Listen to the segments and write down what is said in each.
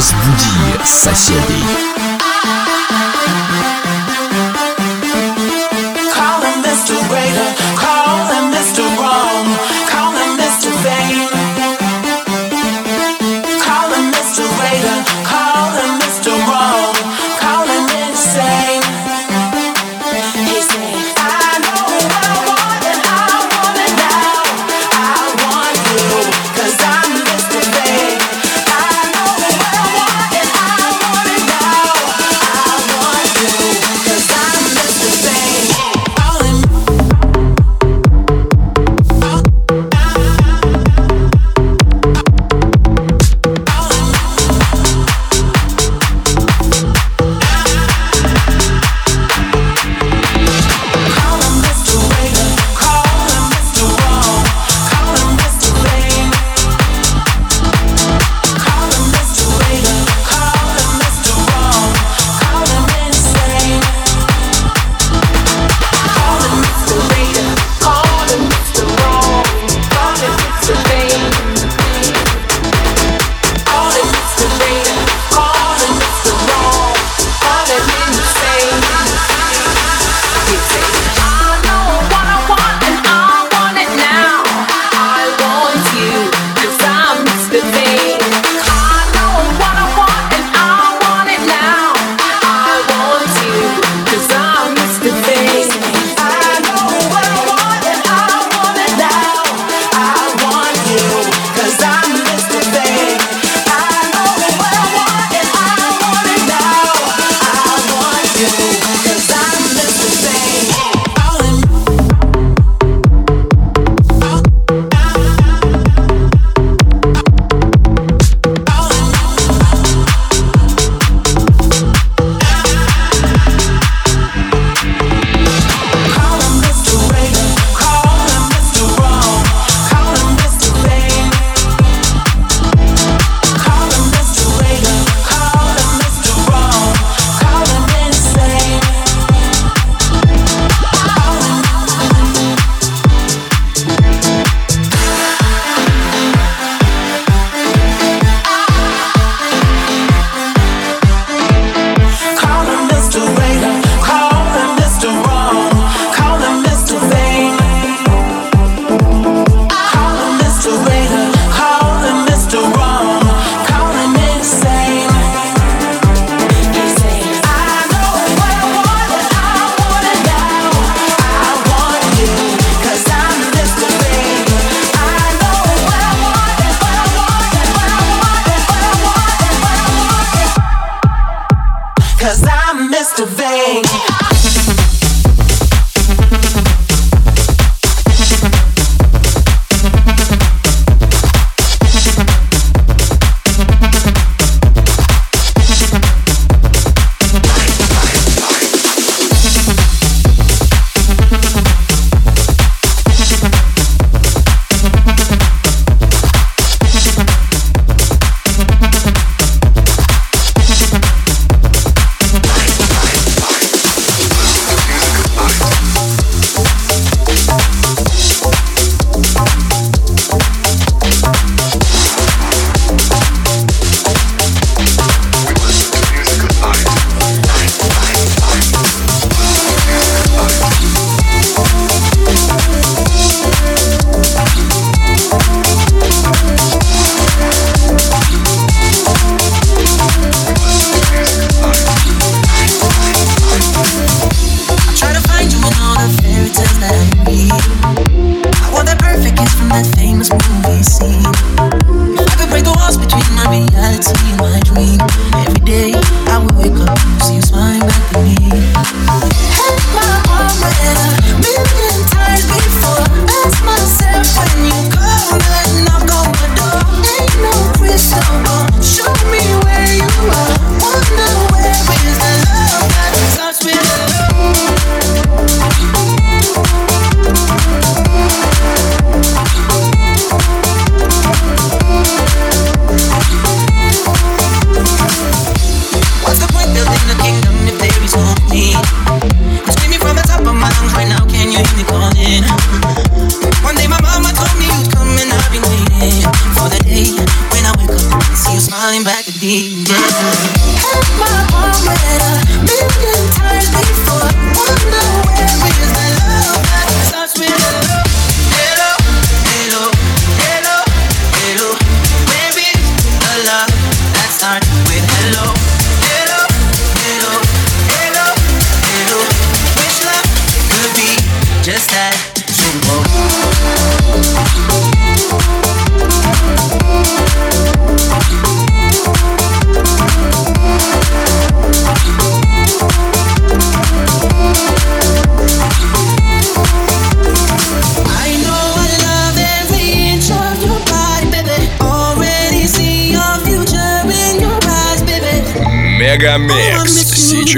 Разбуди соседей.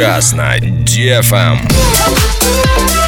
Сейчас на DFM.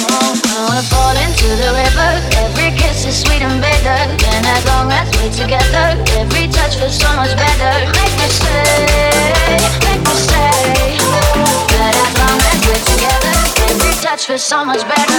You want. I fall into the river. Every kiss is sweet and bitter. And as long as we're together, every touch feels so much better. Make me stay, make me stay. But as long as we're together, every touch feels so much better.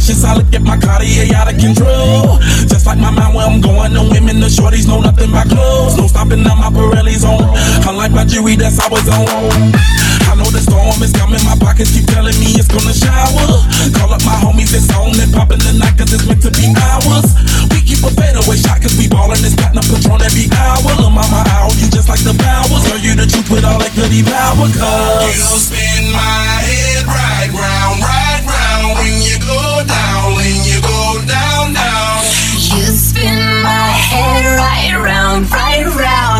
See, precious. I look at my Cartier out of control. Just like my mind where I'm going, the women, the shorties know nothing but clothes. No stopping now, my Pirelli's on. I like my jewelry, that's always on. I know the storm is coming, my pockets keep telling me it's gonna shower. Call up my homies, it's on and popping the night, cause it's meant to be ours. We keep a fadeaway shot, cause we ballin' this platinum patron every hour. Lil' mama, I you just like the powers. Girl, you the truth with all that good devour, cause. You spin my head right round, right round when you go down, when you go down, down. You spin my head right round,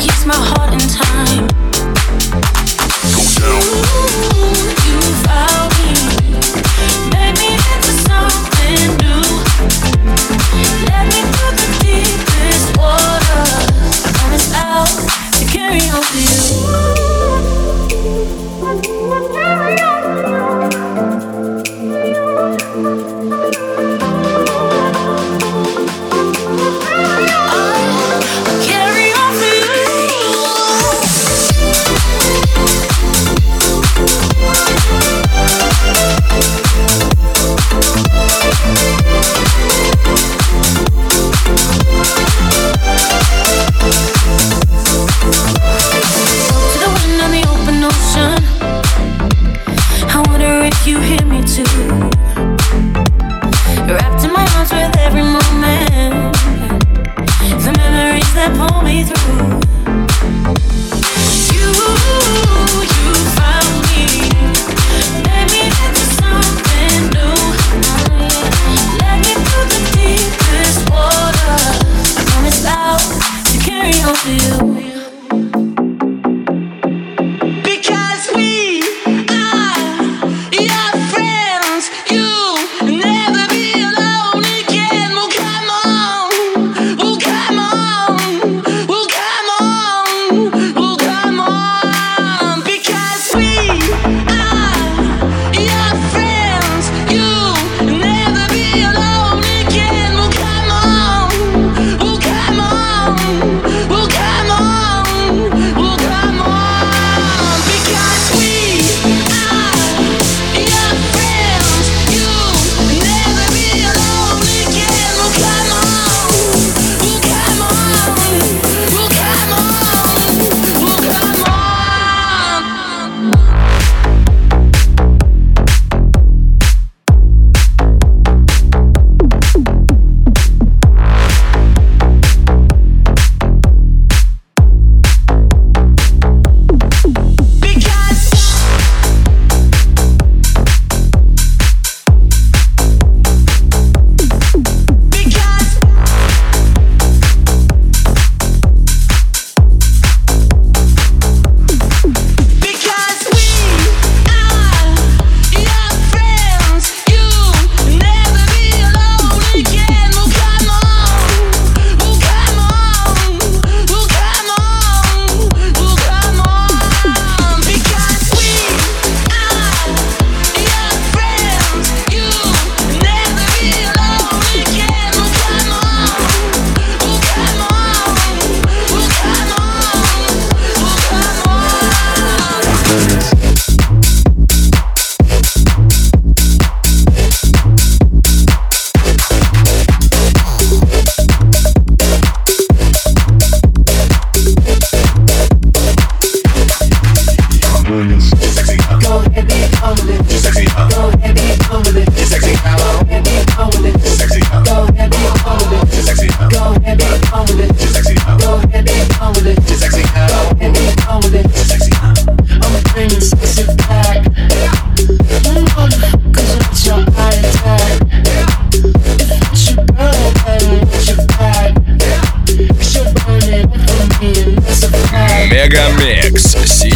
Keeps my heart in time.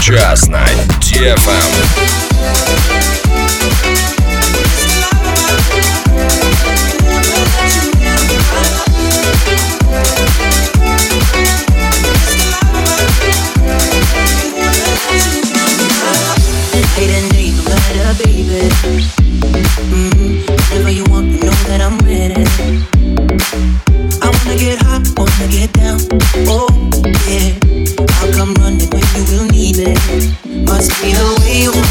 Сейчас на DFM.